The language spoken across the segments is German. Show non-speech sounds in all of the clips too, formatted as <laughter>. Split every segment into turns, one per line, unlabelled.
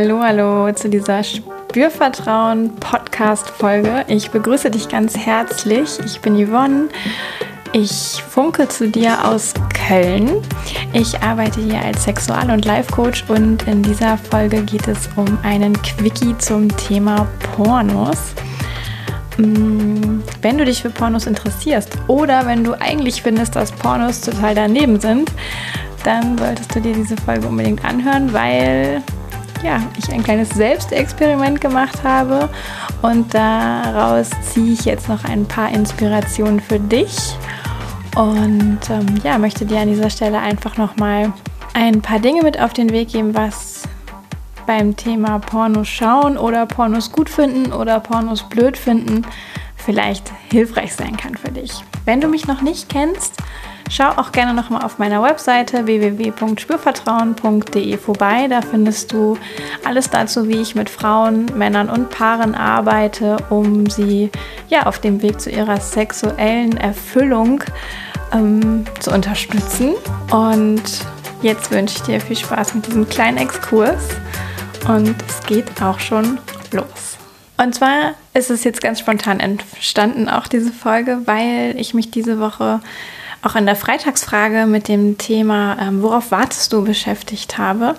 Hallo, hallo zu dieser Spürvertrauen Podcast Folge. Ich begrüße dich ganz herzlich. Ich bin Yvonne. Ich funke zu dir aus Köln. Ich arbeite hier als Sexual- und Life-Coach und in dieser Folge geht es um einen Quickie zum Thema Pornos. Mm, wenn du dich für Pornos interessierst oder wenn du eigentlich findest, dass Pornos total daneben sind, dann solltest du dir diese Folge unbedingt anhören, weil ja, ich ein kleines Selbstexperiment gemacht habe. Und daraus ziehe ich jetzt noch ein paar Inspirationen für dich. Und ähm, ja, möchte dir an dieser Stelle einfach noch mal ein paar Dinge mit auf den Weg geben, was beim Thema Pornos schauen oder Pornos gut finden oder Pornos blöd finden vielleicht hilfreich sein kann für dich. Wenn du mich noch nicht kennst, Schau auch gerne nochmal auf meiner Webseite www.spürvertrauen.de vorbei. Da findest du alles dazu, wie ich mit Frauen, Männern und Paaren arbeite, um sie ja auf dem Weg zu ihrer sexuellen Erfüllung ähm, zu unterstützen. Und jetzt wünsche ich dir viel Spaß mit diesem kleinen Exkurs. Und es geht auch schon los. Und zwar ist es jetzt ganz spontan entstanden, auch diese Folge, weil ich mich diese Woche auch in der Freitagsfrage mit dem Thema, ähm, worauf wartest du, beschäftigt habe.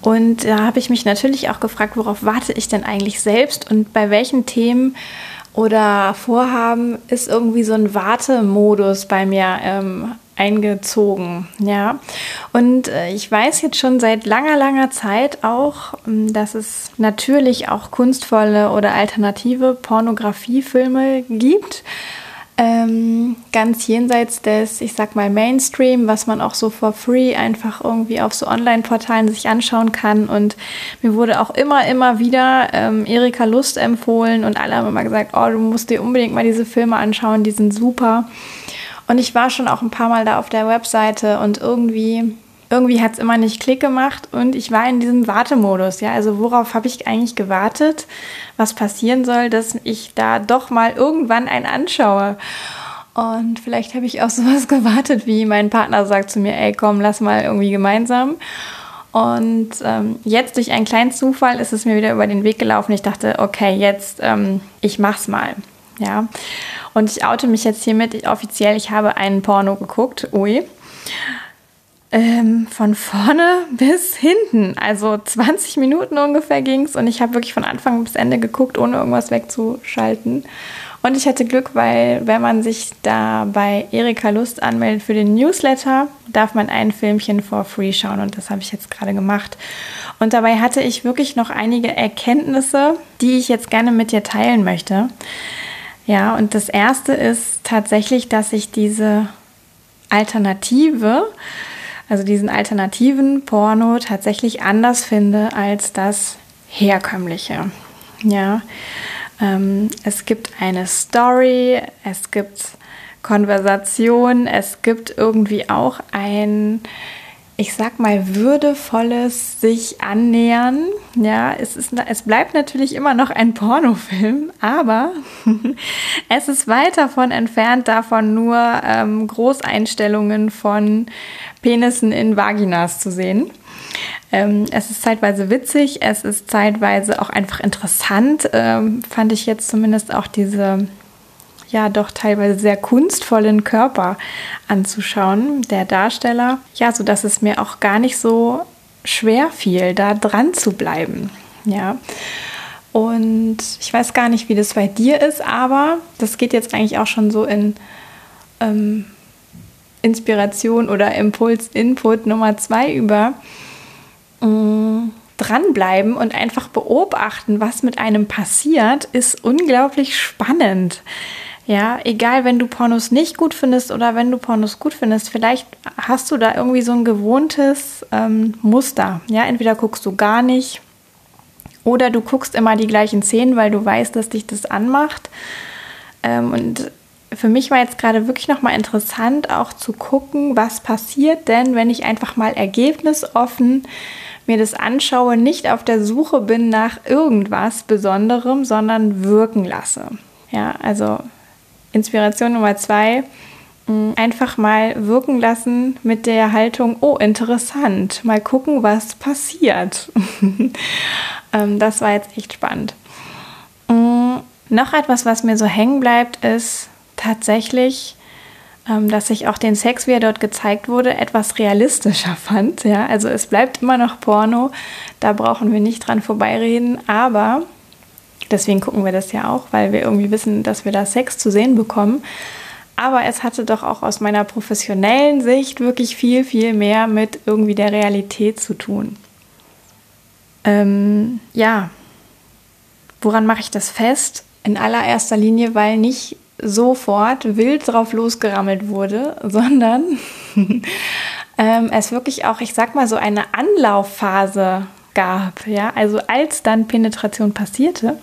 Und da habe ich mich natürlich auch gefragt, worauf warte ich denn eigentlich selbst und bei welchen Themen oder Vorhaben ist irgendwie so ein Wartemodus bei mir ähm, eingezogen. Ja, und äh, ich weiß jetzt schon seit langer, langer Zeit auch, ähm, dass es natürlich auch kunstvolle oder alternative Pornografiefilme gibt ähm, ganz jenseits des, ich sag mal, Mainstream, was man auch so for free einfach irgendwie auf so Online-Portalen sich anschauen kann. Und mir wurde auch immer, immer wieder ähm, Erika Lust empfohlen und alle haben immer gesagt, oh, du musst dir unbedingt mal diese Filme anschauen, die sind super. Und ich war schon auch ein paar Mal da auf der Webseite und irgendwie irgendwie hat es immer nicht Klick gemacht und ich war in diesem Wartemodus. Ja, also worauf habe ich eigentlich gewartet, was passieren soll, dass ich da doch mal irgendwann einen anschaue. Und vielleicht habe ich auch <laughs> sowas gewartet, wie mein Partner sagt zu mir, ey, komm, lass mal irgendwie gemeinsam. Und ähm, jetzt durch einen kleinen Zufall ist es mir wieder über den Weg gelaufen. Ich dachte, okay, jetzt, ähm, ich mach's mal. Ja. Und ich oute mich jetzt hiermit offiziell, ich habe einen Porno geguckt. Ui ähm, von vorne <laughs> bis hinten. Also 20 Minuten ungefähr ging es und ich habe wirklich von Anfang bis Ende geguckt, ohne irgendwas wegzuschalten. Und ich hatte Glück, weil wenn man sich da bei Erika Lust anmeldet für den Newsletter, darf man ein Filmchen for free schauen und das habe ich jetzt gerade gemacht. Und dabei hatte ich wirklich noch einige Erkenntnisse, die ich jetzt gerne mit dir teilen möchte. Ja, und das erste ist tatsächlich, dass ich diese Alternative also diesen alternativen Porno tatsächlich anders finde als das herkömmliche. Ja, ähm, es gibt eine Story, es gibt Konversation, es gibt irgendwie auch ein ich sag mal, würdevolles sich annähern. Ja, es, ist, es bleibt natürlich immer noch ein Pornofilm, aber <laughs> es ist weit davon entfernt, davon nur ähm, Großeinstellungen von Penissen in Vaginas zu sehen. Ähm, es ist zeitweise witzig, es ist zeitweise auch einfach interessant, ähm, fand ich jetzt zumindest auch diese ja doch teilweise sehr kunstvollen Körper anzuschauen, der Darsteller. Ja, so dass es mir auch gar nicht so schwer fiel, da dran zu bleiben. Ja. Und ich weiß gar nicht, wie das bei dir ist, aber das geht jetzt eigentlich auch schon so in ähm, Inspiration oder Impuls, Input Nummer zwei über. Ähm, dranbleiben und einfach beobachten, was mit einem passiert, ist unglaublich spannend. Ja, egal, wenn du Pornos nicht gut findest oder wenn du Pornos gut findest, vielleicht hast du da irgendwie so ein gewohntes ähm, Muster. Ja, entweder guckst du gar nicht oder du guckst immer die gleichen Szenen, weil du weißt, dass dich das anmacht. Ähm, und für mich war jetzt gerade wirklich nochmal interessant, auch zu gucken, was passiert denn, wenn ich einfach mal ergebnisoffen mir das anschaue, nicht auf der Suche bin nach irgendwas Besonderem, sondern wirken lasse. Ja, also Inspiration Nummer zwei, mm, einfach mal wirken lassen mit der Haltung, oh, interessant, mal gucken, was passiert. <laughs> ähm, das war jetzt echt spannend. Mhm. Noch etwas, was mir so hängen bleibt, ist tatsächlich, ähm, dass ich auch den Sex, wie er dort gezeigt wurde, etwas realistischer <laughs> fand. Ja, also es bleibt immer noch Porno, da brauchen wir nicht dran vorbeireden, aber deswegen gucken wir das ja auch, weil wir irgendwie wissen, dass wir da Sex zu sehen bekommen. Aber es hatte doch auch aus meiner professionellen Sicht wirklich viel, viel mehr mit irgendwie der Realität zu tun. Ähm, ja, woran mache ich das fest? In allererster Linie, weil nicht sofort wild drauf losgerammelt wurde, <laughs> sondern <laughs> ähm, es wirklich auch, ich sag mal, so eine Anlaufphase gab. Ja, also als dann Penetration passierte,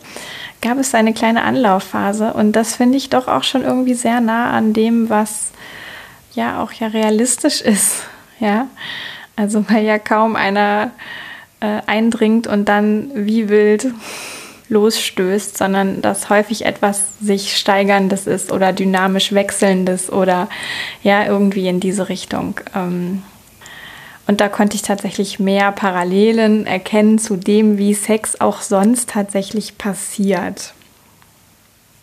gab es eine kleine Anlaufphase und das finde ich doch auch schon irgendwie sehr nah an dem, was ja auch ja realistisch ist. Ja, also weil ja kaum einer äh, eindringt und dann wie wild losstößt, sondern dass häufig etwas sich steigerndes ist oder dynamisch wechselndes oder ja, irgendwie in diese Richtung. Ähm, und da konnte ich tatsächlich mehr Parallelen erkennen zu dem, wie Sex auch sonst tatsächlich passiert.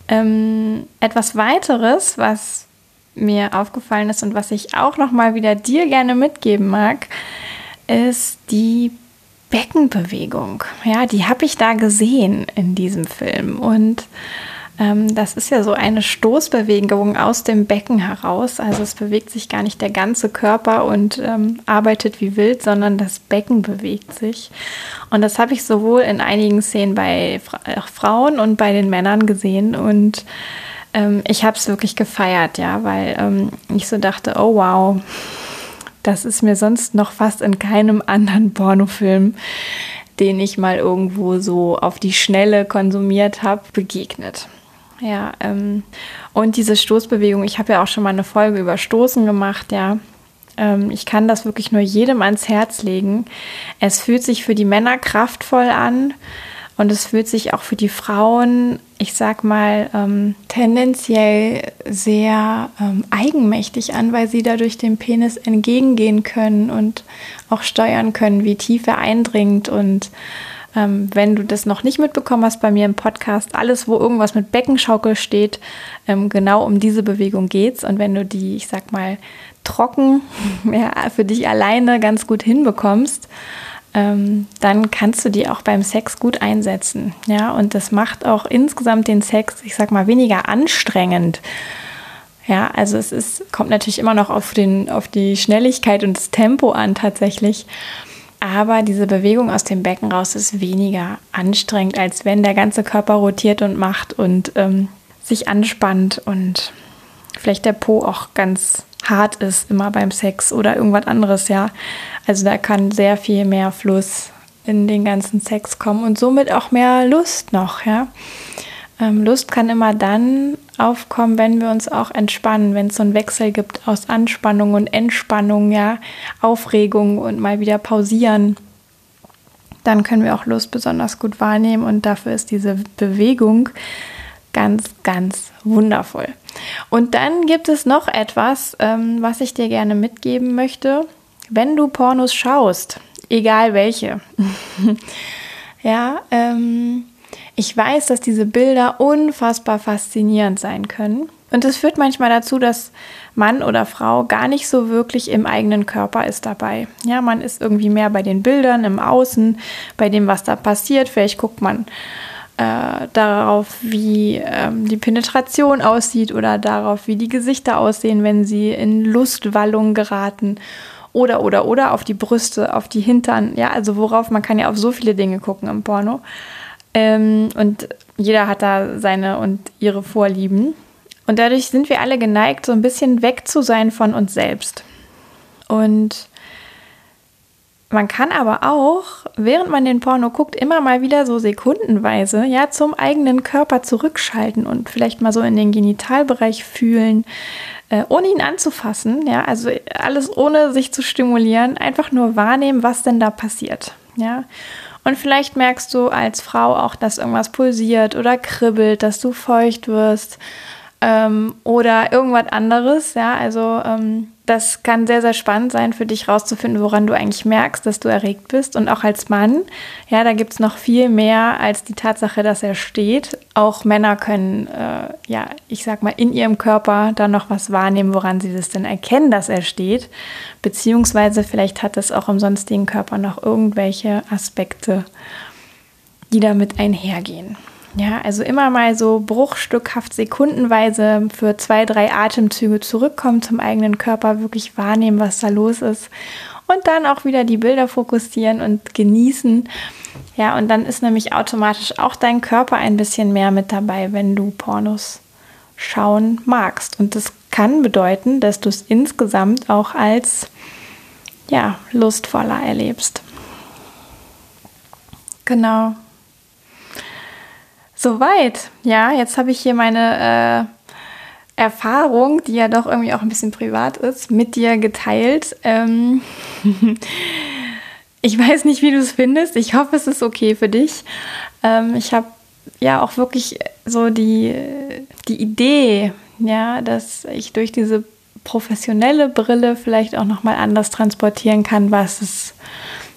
Ähm, etwas weiteres, was mir aufgefallen ist und was ich auch noch mal wieder dir gerne mitgeben mag, ist die Beckenbewegung. Ja, die habe ich da gesehen in diesem Film. Und das ist ja so eine Stoßbewegung aus dem Becken heraus. Also es bewegt sich gar nicht der ganze Körper und ähm, arbeitet wie wild, sondern das Becken bewegt sich. Und das habe ich sowohl in einigen Szenen bei Fra Frauen und bei den Männern gesehen. Und ähm, ich habe es wirklich gefeiert, ja, weil ähm, ich so dachte, oh wow das ist mir sonst noch fast in keinem anderen Pornofilm, den ich mal irgendwo so auf die Schnelle konsumiert habe, begegnet. Ja, ähm, und diese Stoßbewegung, ich habe ja auch schon mal eine Folge über Stoßen gemacht, ja. Ähm, ich kann das wirklich nur jedem ans Herz legen. Es fühlt sich für die Männer kraftvoll an. Und es fühlt sich auch für die Frauen, ich sag mal, ähm, tendenziell sehr ähm, eigenmächtig an, weil sie dadurch dem Penis entgegengehen können und auch steuern können, wie tief er eindringt. Und ähm, wenn du das noch nicht mitbekommen hast bei mir im Podcast, alles, wo irgendwas mit Beckenschaukel steht, ähm, genau um diese Bewegung geht's. Und wenn du die, ich sag mal, trocken <laughs> ja, für dich alleine ganz gut hinbekommst, ähm, dann kannst du die auch beim Sex gut einsetzen. Ja, und das macht auch insgesamt den Sex, ich sag mal, weniger anstrengend. Ja, also es ist, kommt natürlich immer noch auf, den, auf die Schnelligkeit und das Tempo an tatsächlich. Aber diese Bewegung aus dem Becken raus ist weniger anstrengend, als wenn der ganze Körper rotiert und macht und ähm, sich anspannt und vielleicht der Po auch ganz hart ist immer beim Sex oder irgendwas anderes, ja. Also da kann sehr viel mehr Fluss in den ganzen Sex kommen und somit auch mehr Lust noch, ja. Ähm, Lust kann immer dann aufkommen, wenn wir uns auch entspannen, wenn es so einen Wechsel gibt aus Anspannung und Entspannung, ja, Aufregung und mal wieder pausieren. Dann können wir auch Lust besonders gut wahrnehmen und dafür ist diese Bewegung ganz, ganz wundervoll. Und dann gibt es noch etwas, ähm, was ich dir gerne mitgeben möchte. Wenn du Pornos schaust, egal welche, <laughs> ja, ähm, ich weiß, dass diese Bilder unfassbar faszinierend sein können. Und es führt manchmal dazu, dass Mann oder Frau gar nicht so wirklich im eigenen Körper ist dabei. Ja, man ist irgendwie mehr bei den Bildern im Außen, bei dem, was da passiert. Vielleicht guckt man äh, darauf, wie ähm, die Penetration aussieht oder darauf, wie die Gesichter aussehen, wenn sie in Lustwallung geraten oder oder oder auf die Brüste, auf die Hintern, ja, also worauf man kann ja auf so viele Dinge gucken im Porno. Ähm, und jeder hat da seine und ihre Vorlieben. Und dadurch sind wir alle geneigt, so ein bisschen weg zu sein von uns selbst. Und man kann aber auch, während man den Porno guckt, immer mal wieder so sekundenweise ja zum eigenen Körper zurückschalten und vielleicht mal so in den Genitalbereich fühlen, äh, ohne ihn anzufassen. Ja, also alles ohne sich zu stimulieren, einfach nur wahrnehmen, was denn da passiert. Ja. Und vielleicht merkst du als Frau auch, dass irgendwas pulsiert oder kribbelt, dass du feucht wirst. Ähm, oder irgendwas anderes. Ja, also ähm, das kann sehr, sehr spannend sein für dich rauszufinden, woran du eigentlich merkst, dass du erregt bist. Und auch als Mann, ja, da gibt es noch viel mehr als die Tatsache, dass er steht. Auch Männer können, äh, ja, ich sag mal, in ihrem Körper da noch was wahrnehmen, woran sie das denn erkennen, dass er steht. Beziehungsweise vielleicht hat es auch im sonstigen Körper noch irgendwelche Aspekte, die damit einhergehen. Ja, also immer mal so bruchstückhaft sekundenweise für zwei, drei Atemzüge zurückkommen zum eigenen Körper, wirklich wahrnehmen, was da los ist und dann auch wieder die Bilder fokussieren und genießen. Ja, und dann ist nämlich automatisch auch dein Körper ein bisschen mehr mit dabei, wenn du Pornos schauen magst. Und das kann bedeuten, dass du es insgesamt auch als ja, lustvoller erlebst. Genau. Soweit. Ja, jetzt habe ich hier meine äh, Erfahrung, die ja doch irgendwie auch ein bisschen privat ist, mit dir geteilt. Ähm <laughs> ich weiß nicht, wie du es findest. Ich hoffe, es ist okay für dich. Ähm, ich habe ja auch wirklich so die, die Idee, ja, dass ich durch diese professionelle Brille vielleicht auch nochmal anders transportieren kann, was es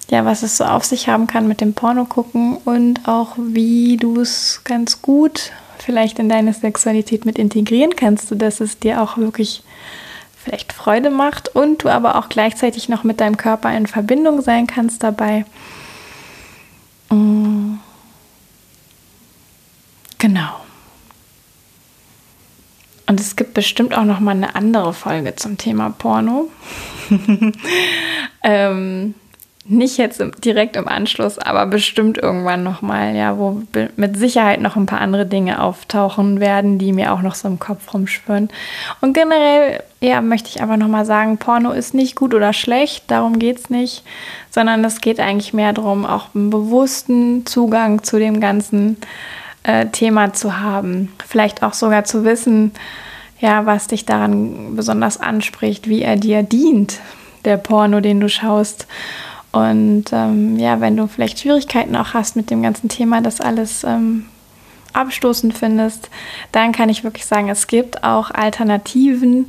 ja, was es so auf sich haben kann mit dem Porno gucken und auch wie du es ganz gut vielleicht in deine Sexualität mit integrieren kannst, sodass es dir auch wirklich vielleicht Freude macht und du aber auch gleichzeitig noch mit deinem Körper in Verbindung sein kannst dabei. Mm. Genau. Und es gibt bestimmt auch noch mal eine andere Folge zum Thema Porno. <laughs> ähm, nicht jetzt direkt im Anschluss, aber bestimmt irgendwann nochmal, ja, wo mit Sicherheit noch ein paar andere Dinge auftauchen werden, die mir auch noch so im Kopf rumschwirren. Und generell, ja, möchte ich aber nochmal sagen, Porno ist nicht gut oder schlecht, darum geht es nicht, sondern es geht eigentlich mehr darum, auch einen bewussten Zugang zu dem ganzen äh, Thema zu haben. Vielleicht auch sogar zu wissen, ja, was dich daran besonders anspricht, wie er dir dient, der Porno, den du schaust und ähm, ja, wenn du vielleicht Schwierigkeiten auch hast mit dem ganzen Thema, das alles ähm, abstoßend findest, dann kann ich wirklich sagen, es gibt auch Alternativen,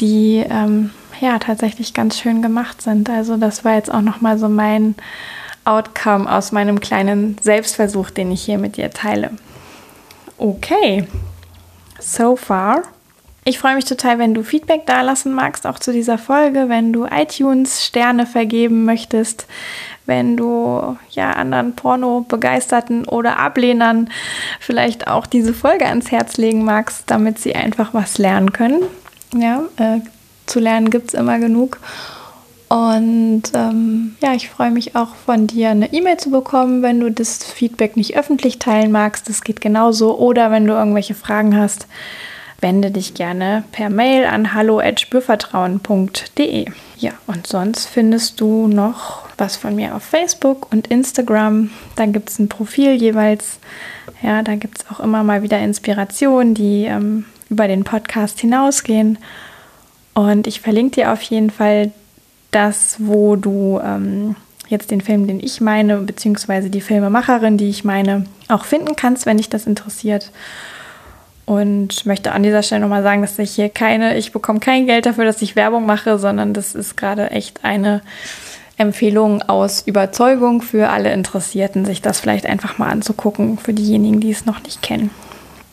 die ähm, ja tatsächlich ganz schön gemacht sind. Also das war jetzt auch nochmal so mein Outcome aus meinem kleinen Selbstversuch, den ich hier mit dir teile. Okay, so far ich freue mich total, wenn du Feedback dalassen magst, auch zu dieser Folge, wenn du iTunes Sterne vergeben möchtest, wenn du ja anderen Porno-Begeisterten oder Ablehnern vielleicht auch diese Folge ans Herz legen magst, damit sie einfach was lernen können. Ja, äh, zu lernen gibt es immer genug. Und ähm, ja, ich freue mich auch von dir eine E-Mail zu bekommen, wenn du das Feedback nicht öffentlich teilen magst. Das geht genauso. Oder wenn du irgendwelche Fragen hast wende dich gerne per Mail an hallo@spürvertrauen.de. Ja, und sonst findest du noch was von mir auf Facebook und Instagram. Da gibt es ein Profil jeweils. Ja, da gibt es auch immer mal wieder Inspirationen, die ähm, über den Podcast hinausgehen. Und ich verlinke dir auf jeden Fall das, wo du ähm, jetzt den Film, den ich meine, beziehungsweise die Filmemacherin, die ich meine, auch finden kannst, wenn dich das interessiert. Und möchte an dieser Stelle nochmal sagen, dass ich hier keine, ich bekomme kein Geld dafür, dass ich Werbung mache, sondern das ist gerade echt eine Empfehlung aus Überzeugung für alle Interessierten, sich das vielleicht einfach mal anzugucken, für diejenigen, die es noch nicht kennen.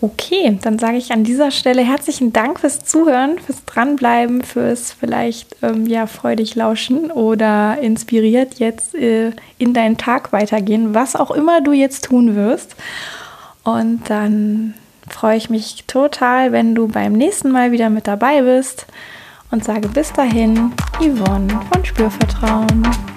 Okay, dann sage ich an dieser Stelle herzlichen Dank fürs Zuhören, fürs Dranbleiben, fürs vielleicht ähm, ja freudig lauschen oder inspiriert jetzt äh, in deinen Tag weitergehen, was auch immer du jetzt tun wirst. Und dann freue ich mich total, wenn du beim nächsten Mal wieder mit dabei bist und sage bis dahin, Yvonne von Spürvertrauen.